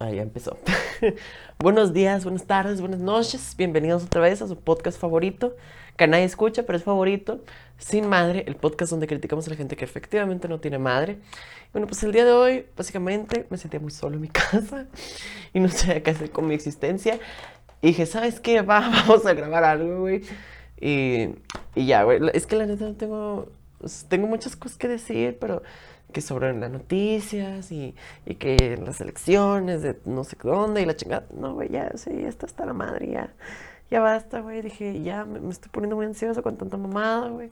Ahí ya empezó. Buenos días, buenas tardes, buenas noches. Bienvenidos otra vez a su podcast favorito, que nadie escucha, pero es favorito. Sin Madre, el podcast donde criticamos a la gente que efectivamente no tiene madre. Bueno, pues el día de hoy, básicamente, me sentía muy solo en mi casa y no sabía qué hacer con mi existencia. Y dije, ¿sabes qué? Va, vamos a grabar algo, güey. Y, y ya, güey. Es que la neta no tengo. Tengo muchas cosas que decir, pero que sobre las noticias y, y, que las elecciones de no sé dónde y la chingada. No, güey, ya, sí, esto está la madre, ya. Ya basta, güey. Dije, ya me, me, estoy poniendo muy ansioso con tanta mamada, güey.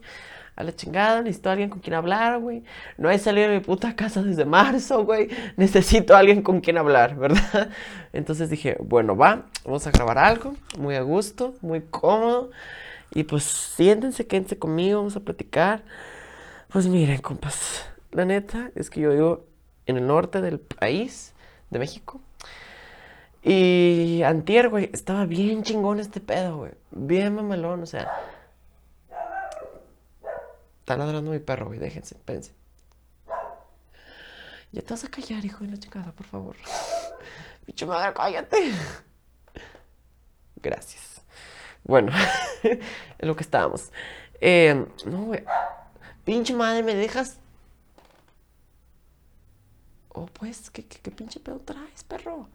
A la chingada, necesito a alguien con quien hablar, güey. No he salido de mi puta casa desde marzo, güey. Necesito a alguien con quien hablar, ¿verdad? Entonces dije, bueno, va, vamos a grabar algo, muy a gusto, muy cómodo. Y pues siéntense, quédense conmigo, vamos a platicar. Pues miren, compas, la neta es que yo vivo en el norte del país, de México. Y antier, güey, estaba bien chingón este pedo, güey. Bien mamalón, o sea. Está ladrando mi perro, güey, déjense, espérense. Ya te vas a callar, hijo de la chingada, por favor. Bicho madre, cállate. Gracias. Bueno, en lo que estábamos. Eh, no, güey. Pinche madre, ¿me dejas Oh, pues, ¿qué, qué, pinche pedo traes, perro?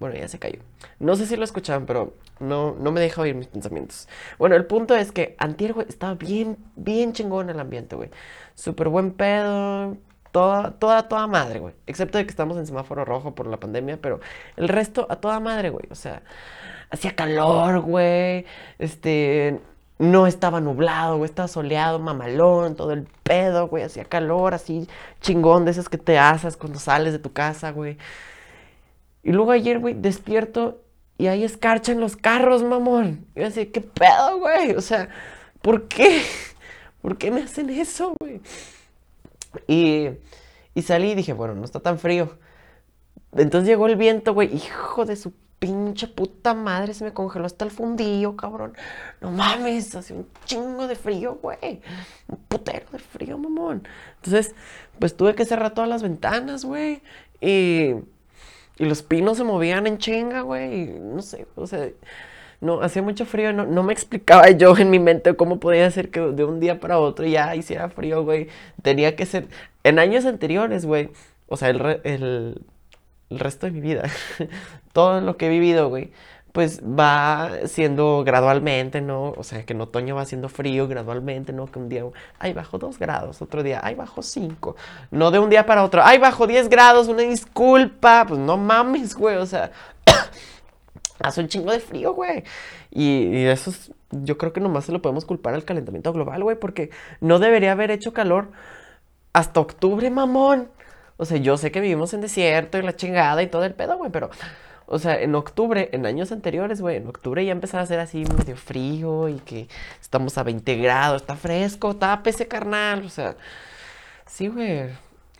Bueno, ya se cayó. No sé si lo escuchaban, pero no, no me deja oír mis pensamientos. Bueno, el punto es que Antier, güey, estaba bien, bien chingón el ambiente, güey. Súper buen pedo. Toda, toda, toda madre, güey. Excepto de que estamos en semáforo rojo por la pandemia, pero el resto a toda madre, güey. O sea, hacía calor, güey. Este, no estaba nublado, güey, estaba soleado, mamalón, todo el pedo, güey, hacía calor, así chingón de esas que te asas cuando sales de tu casa, güey. Y luego ayer, güey, despierto y hay escarcha en los carros, mamón. Y yo así, ¿qué pedo, güey? O sea, ¿por qué? ¿Por qué me hacen eso, güey? Y, y salí y dije, bueno, no está tan frío. Entonces llegó el viento, güey, hijo de su pinche puta madre, se me congeló hasta el fundillo, cabrón. No mames, hace un chingo de frío, güey. Un putero de frío, mamón. Entonces, pues tuve que cerrar todas las ventanas, güey. Y, y los pinos se movían en chinga, güey. No sé, o sea, no, hacía mucho frío. No, no me explicaba yo en mi mente cómo podía ser que de un día para otro ya hiciera frío, güey. Tenía que ser. En años anteriores, güey. O sea, el, el el resto de mi vida, todo lo que he vivido, güey, pues va siendo gradualmente, ¿no? O sea, que en otoño va siendo frío gradualmente, ¿no? Que un día, ay, bajo 2 grados, otro día, ay, bajo 5. No de un día para otro, ay, bajo 10 grados, una disculpa, pues no mames, güey, o sea, hace un chingo de frío, güey. Y, y, eso es, yo creo que nomás se lo podemos culpar al calentamiento global, güey, porque no debería haber hecho calor hasta octubre, mamón. O sea, yo sé que vivimos en desierto y la chingada y todo el pedo, güey, pero, o sea, en octubre, en años anteriores, güey, en octubre ya empezaba a ser así medio frío y que estamos a 20 grados, está fresco, tápese, carnal, o sea, sí, güey,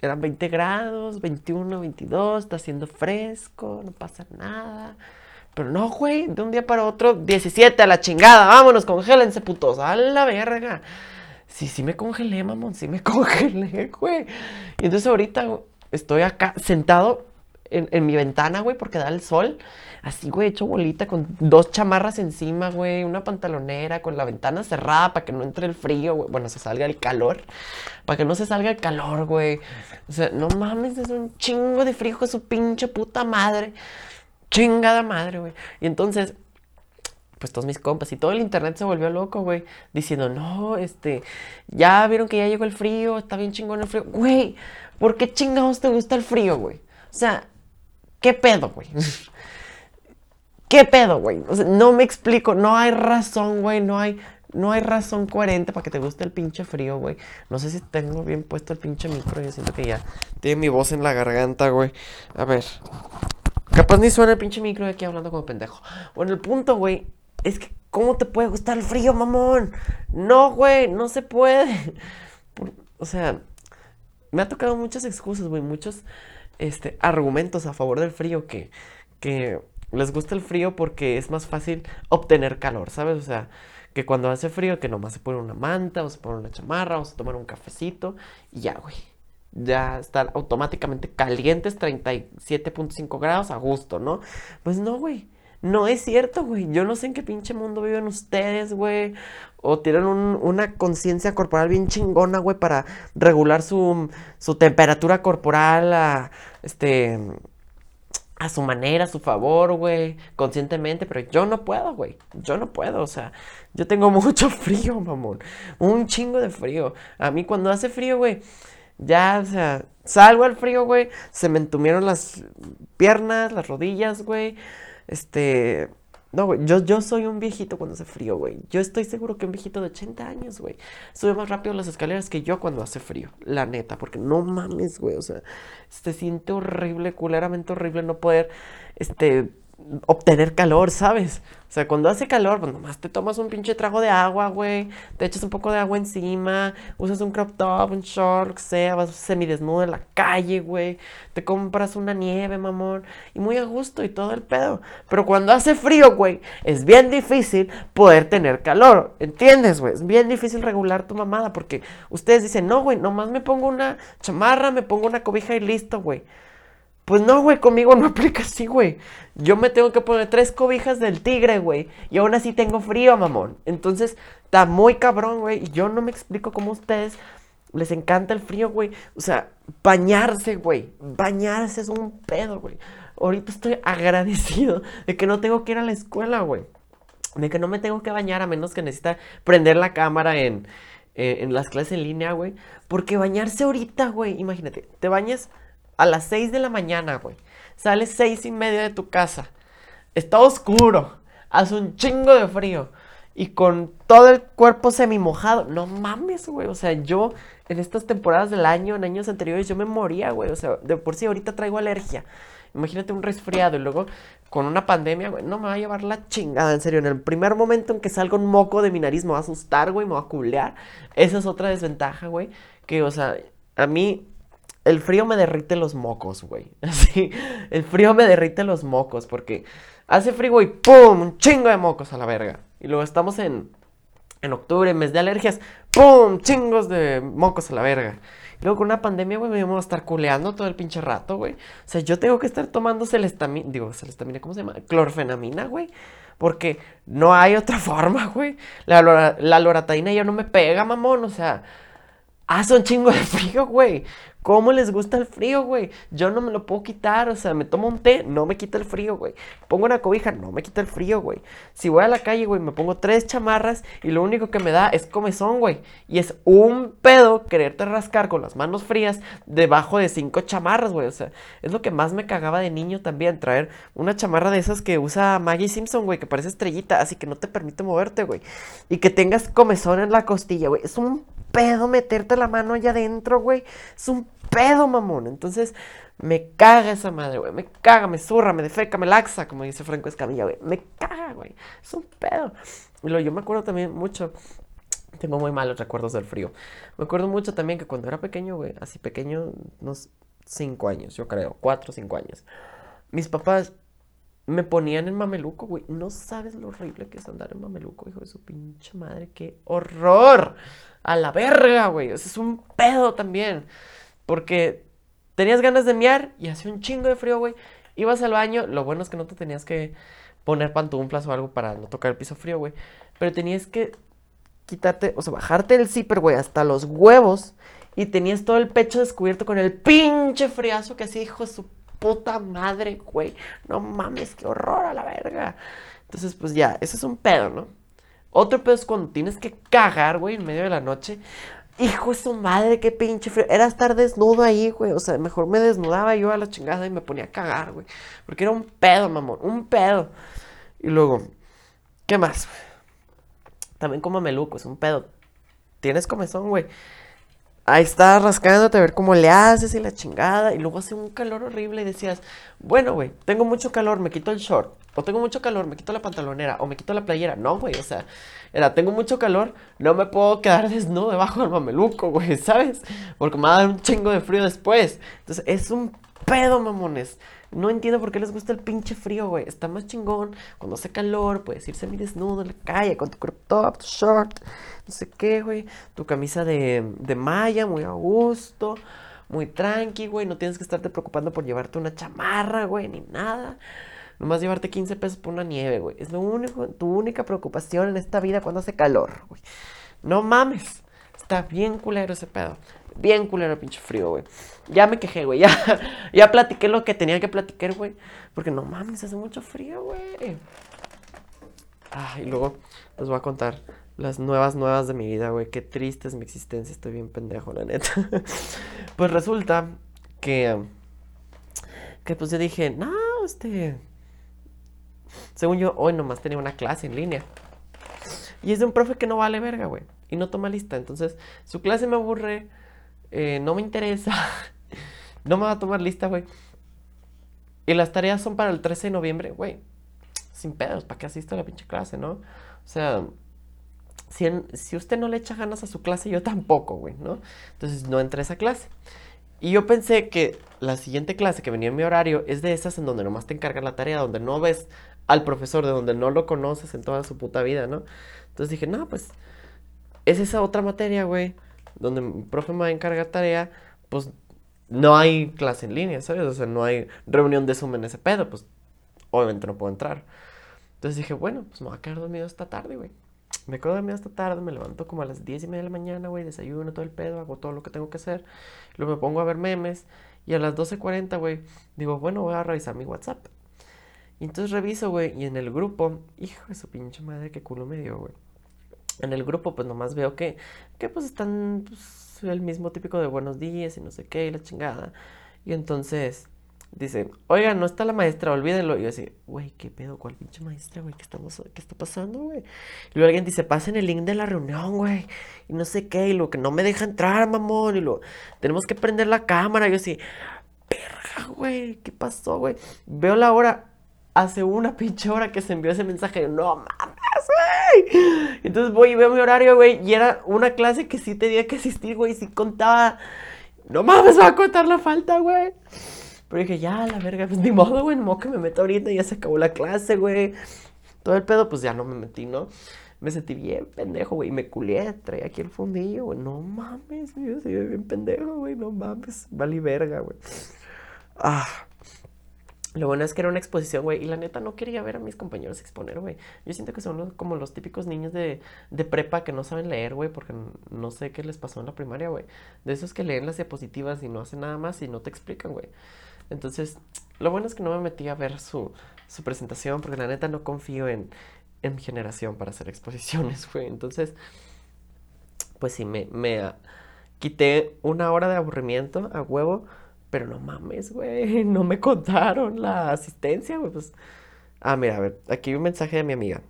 eran 20 grados, 21, 22, está haciendo fresco, no pasa nada. Pero no, güey, de un día para otro, 17 a la chingada, vámonos, congélense, putos, a la verga. Sí, sí me congelé, mamón, sí me congelé, güey. Y entonces ahorita estoy acá sentado en, en mi ventana, güey, porque da el sol. Así, güey, hecho bolita con dos chamarras encima, güey, una pantalonera, con la ventana cerrada para que no entre el frío, güey. Bueno, se salga el calor. Para que no se salga el calor, güey. O sea, no mames, es un chingo de frío, su pinche puta madre. Chingada madre, güey. Y entonces, pues todos mis compas y todo el internet se volvió loco, güey, diciendo, no, este, ya vieron que ya llegó el frío, está bien chingón el frío. Güey, ¿por qué chingados te gusta el frío, güey? O sea, ¿qué pedo, güey? ¿Qué pedo, güey? No me explico, no hay razón, güey, no hay, no hay razón coherente para que te guste el pinche frío, güey. No sé si tengo bien puesto el pinche micro, yo siento que ya tiene mi voz en la garganta, güey. A ver. Capaz ni suena el pinche micro de aquí hablando como pendejo. Bueno, el punto, güey, es que, ¿cómo te puede gustar el frío, mamón? No, güey, no se puede. O sea, me ha tocado muchas excusas, güey, muchos este, argumentos a favor del frío que, que les gusta el frío porque es más fácil obtener calor, ¿sabes? O sea, que cuando hace frío, que nomás se pone una manta, o se pone una chamarra, o se toma un cafecito, y ya, güey. ya están automáticamente calientes, 37.5 grados a gusto, ¿no? Pues no, güey. No es cierto, güey. Yo no sé en qué pinche mundo viven ustedes, güey. O tienen una conciencia corporal bien chingona, güey, para regular su, su temperatura corporal a, este, a su manera, a su favor, güey, conscientemente, pero yo no puedo, güey. Yo no puedo, o sea, yo tengo mucho frío, mamón. Un chingo de frío. A mí cuando hace frío, güey, ya, o sea, salgo al frío, güey, se me entumieron las piernas, las rodillas, güey. Este. No, güey, yo, yo soy un viejito cuando hace frío, güey. Yo estoy seguro que un viejito de 80 años, güey, sube más rápido las escaleras que yo cuando hace frío. La neta, porque no mames, güey. O sea, se siente horrible, culeramente horrible no poder, este, obtener calor, ¿sabes? O sea, cuando hace calor, pues nomás te tomas un pinche trago de agua, güey, te echas un poco de agua encima, usas un crop top, un short, lo que sea, vas semidesnudo en la calle, güey, te compras una nieve, mamón, y muy a gusto y todo el pedo. Pero cuando hace frío, güey, es bien difícil poder tener calor, ¿entiendes, güey? Es bien difícil regular tu mamada porque ustedes dicen, no, güey, nomás me pongo una chamarra, me pongo una cobija y listo, güey. Pues no, güey, conmigo no aplica así, güey. Yo me tengo que poner tres cobijas del tigre, güey. Y aún así tengo frío, mamón. Entonces, está muy cabrón, güey. Y yo no me explico cómo ustedes les encanta el frío, güey. O sea, bañarse, güey. Bañarse es un pedo, güey. Ahorita estoy agradecido de que no tengo que ir a la escuela, güey. De que no me tengo que bañar a menos que necesita prender la cámara en, en, en las clases en línea, güey. Porque bañarse ahorita, güey. Imagínate, te bañas a las 6 de la mañana, güey. Sales seis y media de tu casa. Está oscuro. Hace un chingo de frío. Y con todo el cuerpo semi mojado. No mames, güey. O sea, yo en estas temporadas del año, en años anteriores, yo me moría, güey. O sea, de por sí ahorita traigo alergia. Imagínate un resfriado y luego con una pandemia, güey, no me va a llevar la chingada, en serio. En el primer momento en que salga un moco de mi nariz me va a asustar, güey, me va a culear. Esa es otra desventaja, güey. Que, o sea, a mí el frío me derrite los mocos, güey. Así, el frío me derrite los mocos porque hace frío y ¡pum! Un chingo de mocos a la verga. Y luego estamos en, en octubre, mes de alergias, ¡pum! Chingos de mocos a la verga. Y luego con una pandemia, güey, me vamos a estar culeando todo el pinche rato, güey. O sea, yo tengo que estar tomando celestamina, digo, celestamina, ¿cómo se llama? Clorfenamina, güey. Porque no hay otra forma, güey. La, la loratadina ya no me pega, mamón. O sea, hace un chingo de frío, güey. ¿Cómo les gusta el frío, güey? Yo no me lo puedo quitar, o sea, me tomo un té, no me quita el frío, güey. Pongo una cobija, no me quita el frío, güey. Si voy a la calle, güey, me pongo tres chamarras y lo único que me da es comezón, güey. Y es un pedo quererte rascar con las manos frías debajo de cinco chamarras, güey. O sea, es lo que más me cagaba de niño también, traer una chamarra de esas que usa Maggie Simpson, güey, que parece estrellita, así que no te permite moverte, güey. Y que tengas comezón en la costilla, güey. Es un pedo meterte la mano allá adentro, güey. Es un pedo, mamón. Entonces, me caga esa madre, güey. Me caga, me zurra, me defeca, me laxa, como dice Franco Escamilla, güey. Me caga, güey. Es un pedo. Y lo, yo me acuerdo también mucho. Tengo muy malos recuerdos del frío. Me acuerdo mucho también que cuando era pequeño, güey, así pequeño, unos 5 años, yo creo, 4 o 5 años. Mis papás me ponían en mameluco, güey. No sabes lo horrible que es andar en mameluco, hijo de su pinche madre. ¡Qué horror! A la verga, güey. Eso es un pedo también. Porque tenías ganas de miar y hacía un chingo de frío, güey. Ibas al baño, lo bueno es que no te tenías que poner pantuflas o algo para no tocar el piso frío, güey. Pero tenías que quitarte, o sea, bajarte el zipper, güey, hasta los huevos. Y tenías todo el pecho descubierto con el pinche friazo que así, hijo de su puta madre, güey. No mames, qué horror a la verga. Entonces, pues ya, ese es un pedo, ¿no? Otro pedo es cuando tienes que cagar, güey, en medio de la noche. Hijo de su madre, qué pinche frío. Era estar desnudo ahí, güey. O sea, mejor me desnudaba yo a la chingada y me ponía a cagar, güey. Porque era un pedo, mamón. Un pedo. Y luego, ¿qué más? También como meluco, es un pedo. Tienes comezón, güey. Ahí estás rascándote a ver cómo le haces y la chingada. Y luego hace un calor horrible y decías, bueno, güey, tengo mucho calor, me quito el short. O tengo mucho calor, me quito la pantalonera. O me quito la playera. No, güey, o sea, era, tengo mucho calor, no me puedo quedar desnudo debajo del mameluco, güey, ¿sabes? Porque me va a dar un chingo de frío después. Entonces, es un pedo, mamones. No entiendo por qué les gusta el pinche frío, güey. Está más chingón. Cuando hace calor, puedes irse mi desnudo en la calle con tu crop top, tu short, no sé qué, güey. Tu camisa de, de malla, muy a gusto muy tranqui, güey. No tienes que estarte preocupando por llevarte una chamarra, güey, ni nada. Nomás llevarte 15 pesos por una nieve, güey. Es lo único, tu única preocupación en esta vida cuando hace calor, güey. No mames. Está bien culero ese pedo. Bien culero pinche frío, güey. Ya me quejé, güey. Ya, ya platiqué lo que tenía que platicar, güey. Porque no mames, hace mucho frío, güey. Ah, y luego les voy a contar las nuevas, nuevas de mi vida, güey. Qué triste es mi existencia. Estoy bien pendejo, la neta. pues resulta que. Que pues yo dije, no, este. Según yo, hoy nomás tenía una clase en línea. Y es de un profe que no vale verga, güey. Y no toma lista. Entonces, su clase me aburre. Eh, no me interesa. no me va a tomar lista, güey. Y las tareas son para el 13 de noviembre, güey. Sin pedos, ¿para qué asista a la pinche clase, no? O sea, si, si, usted no le echa ganas a su clase, yo tampoco, güey, ¿no? Entonces no entré a esa clase. Y yo pensé que la siguiente clase que venía en mi horario es de esas en donde nomás te encargan la tarea, donde no ves al profesor, de donde no lo conoces en toda su puta vida, ¿no? Entonces dije, no, pues es esa otra materia, güey, donde el profe me va a encargar tarea, pues no hay clase en línea, ¿sabes? O sea, no hay reunión de Zoom en ese pedo, pues obviamente no puedo entrar. Entonces dije, bueno, pues me voy a quedar dormido esta tarde, güey. Me quedo dormido esta tarde, me levanto como a las 10 y media de la mañana, güey, desayuno todo el pedo, hago todo lo que tengo que hacer. Luego me pongo a ver memes y a las 12.40, güey, digo, bueno, voy a revisar mi WhatsApp. Y entonces reviso, güey, y en el grupo, hijo de su pinche madre, qué culo me dio, güey. En el grupo, pues nomás veo que, que pues están pues, el mismo típico de buenos días y no sé qué, y la chingada. Y entonces dice, oiga, no está la maestra, olvídenlo. Y yo así, güey, ¿qué pedo? ¿Cuál pinche maestra, güey? ¿Qué, ¿Qué está pasando, güey? Y luego alguien dice, pasen el link de la reunión, güey. Y no sé qué, y lo que no me deja entrar, mamón. Y lo, tenemos que prender la cámara. Y yo así, perra, güey, ¿qué pasó, güey? Veo la hora, hace una pinche hora que se envió ese mensaje. No mames, Entonces voy y veo mi horario, güey. Y era una clase que sí tenía que asistir, güey. Sí contaba. No mames, va a contar la falta, güey. Pero dije, ya, la verga, pues ni modo, güey. Modo que me meto ahorita. Ya se acabó la clase, güey. Todo el pedo, pues ya no me metí, ¿no? Me sentí bien pendejo, güey. Me culé, traía aquí el fundillo, güey. No mames. Se ve bien pendejo, güey. No mames. Vale verga, güey. Ah. Lo bueno es que era una exposición, güey, y la neta no quería ver a mis compañeros exponer, güey. Yo siento que son como los típicos niños de, de prepa que no saben leer, güey, porque no sé qué les pasó en la primaria, güey. De esos que leen las diapositivas y no hacen nada más y no te explican, güey. Entonces, lo bueno es que no me metí a ver su, su presentación, porque la neta no confío en, en mi generación para hacer exposiciones, güey. Entonces, pues sí, me, me uh, quité una hora de aburrimiento a huevo pero no mames, güey, no me contaron la asistencia, güey. Pues... Ah, mira, a ver, aquí hay un mensaje de mi amiga.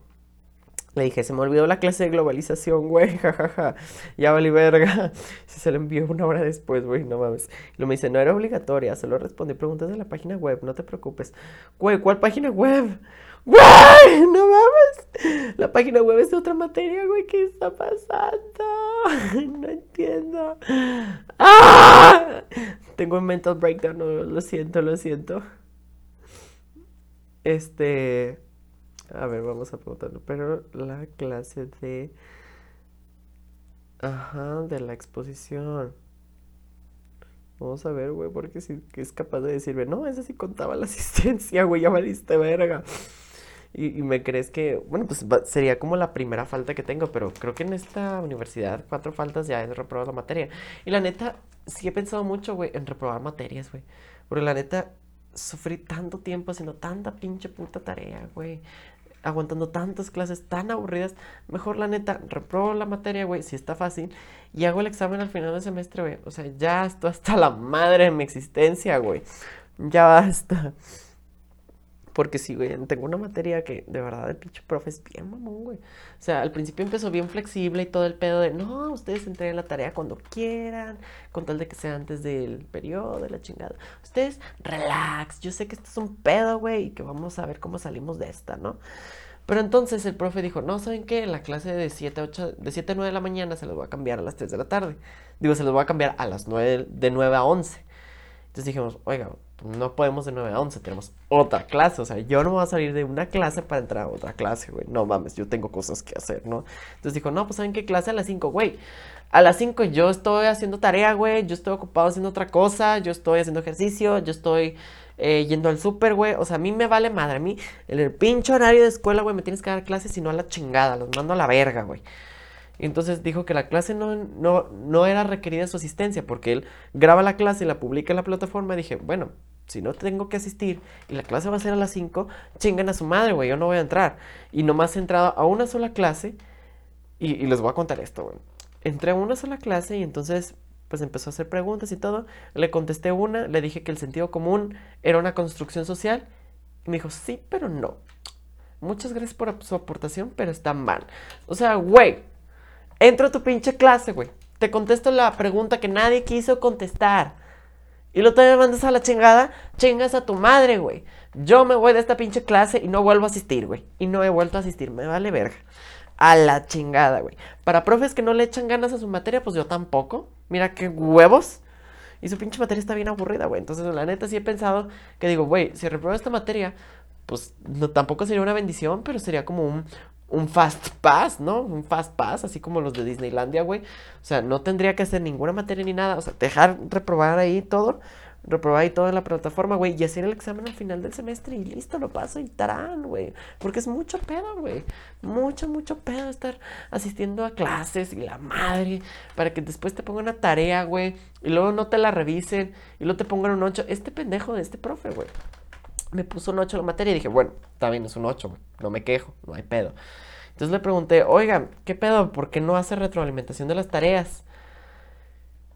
Le dije, se me olvidó la clase de globalización, güey, jajaja. Ya vale verga. Si se le envió una hora después, güey, no mames. Y lo me dice, no era obligatoria, solo respondí preguntas de la página web, no te preocupes. Güey, ¿cuál página web? ¡Güey! ¡No mames! La página web es de otra materia, güey. ¿Qué está pasando? No entiendo. ¡Ah! Tengo un mental breakdown. No, lo siento, lo siento. Este. A ver, vamos a preguntarlo. Pero la clase de. Ajá, de la exposición. Vamos a ver, güey, porque si es capaz de decirme, no, esa sí contaba la asistencia, güey, ya valiste verga. Y, me crees que, bueno, pues sería como la primera falta que tengo, pero creo que en esta universidad cuatro faltas ya es reprobar la materia. Y la neta, sí he pensado mucho, güey, en reprobar materias, güey. Porque la neta, sufrí tanto tiempo haciendo tanta pinche puta tarea, güey. Aguantando tantas clases tan aburridas. Mejor, la neta, reprobo la materia, güey, si está fácil. Y hago el examen al final del semestre, güey. O sea, ya estoy hasta la madre de mi existencia, güey. Ya basta. Porque sí, güey, tengo una materia que de verdad el pinche profe es bien mamón, güey. O sea, al principio empezó bien flexible y todo el pedo de, no, ustedes entreguen la tarea cuando quieran, con tal de que sea antes del periodo, de la chingada. Ustedes, relax, yo sé que esto es un pedo, güey, y que vamos a ver cómo salimos de esta, ¿no? Pero entonces el profe dijo, no, ¿saben qué? La clase de 7 a 8, de 7 a 9 de la mañana se los voy a cambiar a las 3 de la tarde. Digo, se los voy a cambiar a las 9, de 9 a 11. Entonces dijimos, oiga, no podemos de 9 a 11, tenemos otra clase. O sea, yo no voy a salir de una clase para entrar a otra clase, güey. No mames, yo tengo cosas que hacer, ¿no? Entonces dijo, no, pues ¿saben qué clase? A las 5, güey. A las 5 yo estoy haciendo tarea, güey. Yo estoy ocupado haciendo otra cosa. Yo estoy haciendo ejercicio. Yo estoy eh, yendo al súper, güey. O sea, a mí me vale madre. A mí, en el pinche horario de escuela, güey, me tienes que dar clases y no a la chingada. Los mando a la verga, güey. Entonces dijo que la clase no, no, no era requerida su asistencia porque él graba la clase y la publica en la plataforma. Y dije, bueno, si no tengo que asistir y la clase va a ser a las 5, chingan a su madre, güey, yo no voy a entrar. Y nomás he entrado a una sola clase y, y les voy a contar esto, güey. Entré a una sola clase y entonces pues empezó a hacer preguntas y todo. Le contesté una, le dije que el sentido común era una construcción social. Y me dijo, sí, pero no. Muchas gracias por su aportación, pero está mal. O sea, güey, entro a tu pinche clase, güey. Te contesto la pregunta que nadie quiso contestar. Y luego te mandas a la chingada, chingas a tu madre, güey. Yo me voy de esta pinche clase y no vuelvo a asistir, güey. Y no he vuelto a asistir, me vale verga. A la chingada, güey. Para profes que no le echan ganas a su materia, pues yo tampoco. Mira qué huevos. Y su pinche materia está bien aburrida, güey. Entonces, la neta sí he pensado que digo, güey, si repruebo esta materia, pues no, tampoco sería una bendición, pero sería como un, un fast pass, ¿no? Un fast pass, así como los de Disneylandia, güey. O sea, no tendría que hacer ninguna materia ni nada. O sea, dejar reprobar ahí todo. Reprobar ahí todo en la plataforma, güey. Y hacer el examen al final del semestre y listo, lo paso y tarán, güey. Porque es mucho pedo, güey. Mucho, mucho pedo estar asistiendo a clases y la madre. Para que después te pongan una tarea, güey. Y luego no te la revisen. Y luego te pongan un 8. Este pendejo de este profe, güey me puso un 8 la materia y dije, bueno, está bien, es un 8, no me quejo, no hay pedo. Entonces le pregunté, oiga, ¿qué pedo? ¿Por qué no hace retroalimentación de las tareas?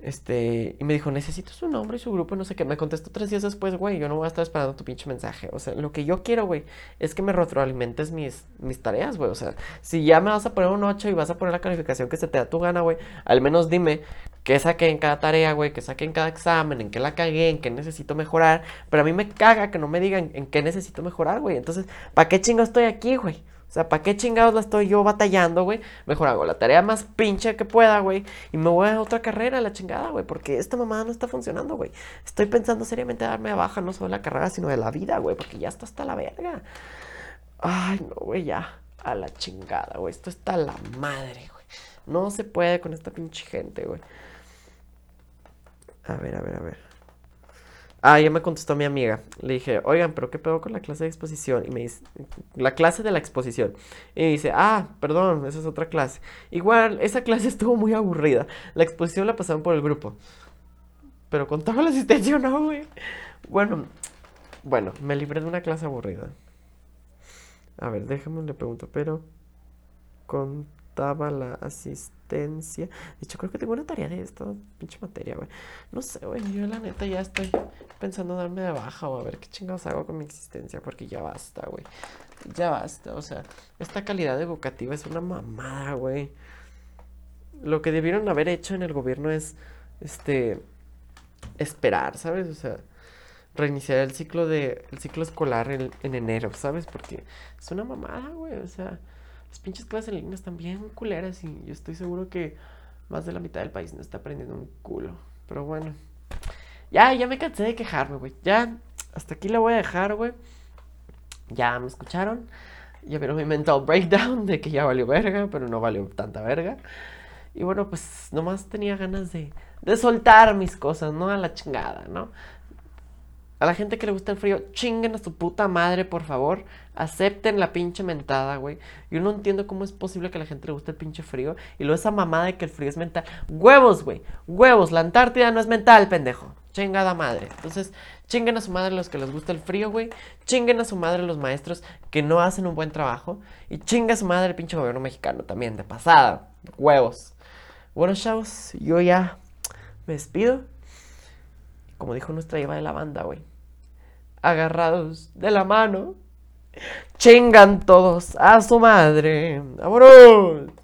Este, y me dijo, necesito su nombre y su grupo, no sé qué. Me contestó tres días después, güey, yo no voy a estar esperando tu pinche mensaje. O sea, lo que yo quiero, güey, es que me retroalimentes mis, mis tareas, güey. O sea, si ya me vas a poner un 8 y vas a poner la calificación que se te da tu gana, güey, al menos dime qué saqué en cada tarea, güey, qué saqué en cada examen, en qué la cagué, en qué necesito mejorar. Pero a mí me caga que no me digan en qué necesito mejorar, güey. Entonces, ¿para qué chingo estoy aquí, güey? O sea, ¿para qué chingados la estoy yo batallando, güey? Mejor hago la tarea más pinche que pueda, güey. Y me voy a otra carrera, la chingada, güey. Porque esta mamada no está funcionando, güey. Estoy pensando seriamente darme a baja, no solo de la carrera, sino de la vida, güey. Porque ya está hasta la verga. Ay, no, güey, ya. A la chingada, güey. Esto está a la madre, güey. No se puede con esta pinche gente, güey. A ver, a ver, a ver. Ah, ya me contestó mi amiga. Le dije, oigan, pero ¿qué pedo con la clase de exposición? Y me dice, la clase de la exposición. Y dice, ah, perdón, esa es otra clase. Igual, esa clase estuvo muy aburrida. La exposición la pasaron por el grupo. Pero contaba la asistencia no, güey. Bueno, bueno, me libré de una clase aburrida. A ver, déjame le pregunto, pero contaba la asistencia de hecho, creo que tengo una tarea de esta pinche materia, güey. No sé, güey. Yo la neta ya estoy pensando darme de baja o a ver qué chingados hago con mi existencia. Porque ya basta, güey. Ya basta. O sea, esta calidad educativa es una mamada, güey. Lo que debieron haber hecho en el gobierno es, este, esperar, ¿sabes? O sea, reiniciar el ciclo de, el ciclo escolar en enero, ¿sabes? Porque es una mamada, güey. O sea, las pinches clases en línea están bien culeras y yo estoy seguro que más de la mitad del país no está aprendiendo un culo. Pero bueno. Ya, ya me cansé de quejarme, güey. Ya, hasta aquí le voy a dejar, güey. Ya me escucharon. Ya vieron mi mental breakdown de que ya valió verga, pero no valió tanta verga. Y bueno, pues nomás tenía ganas de, de soltar mis cosas, ¿no? A la chingada, ¿no? A la gente que le gusta el frío, chinguen a su puta madre, por favor. Acepten la pinche mentada, güey. Yo no entiendo cómo es posible que a la gente le guste el pinche frío. Y luego esa mamada de que el frío es mental. Huevos, güey. Huevos. La Antártida no es mental, pendejo. Chingada madre. Entonces, chinguen a su madre los que les gusta el frío, güey. Chinguen a su madre los maestros que no hacen un buen trabajo. Y chinga a su madre el pinche gobierno mexicano también, de pasada. Huevos. Bueno, chavos, yo ya me despido como dijo nuestra Eva de la banda, güey, agarrados de la mano, chingan todos a su madre. ¡Vámonos!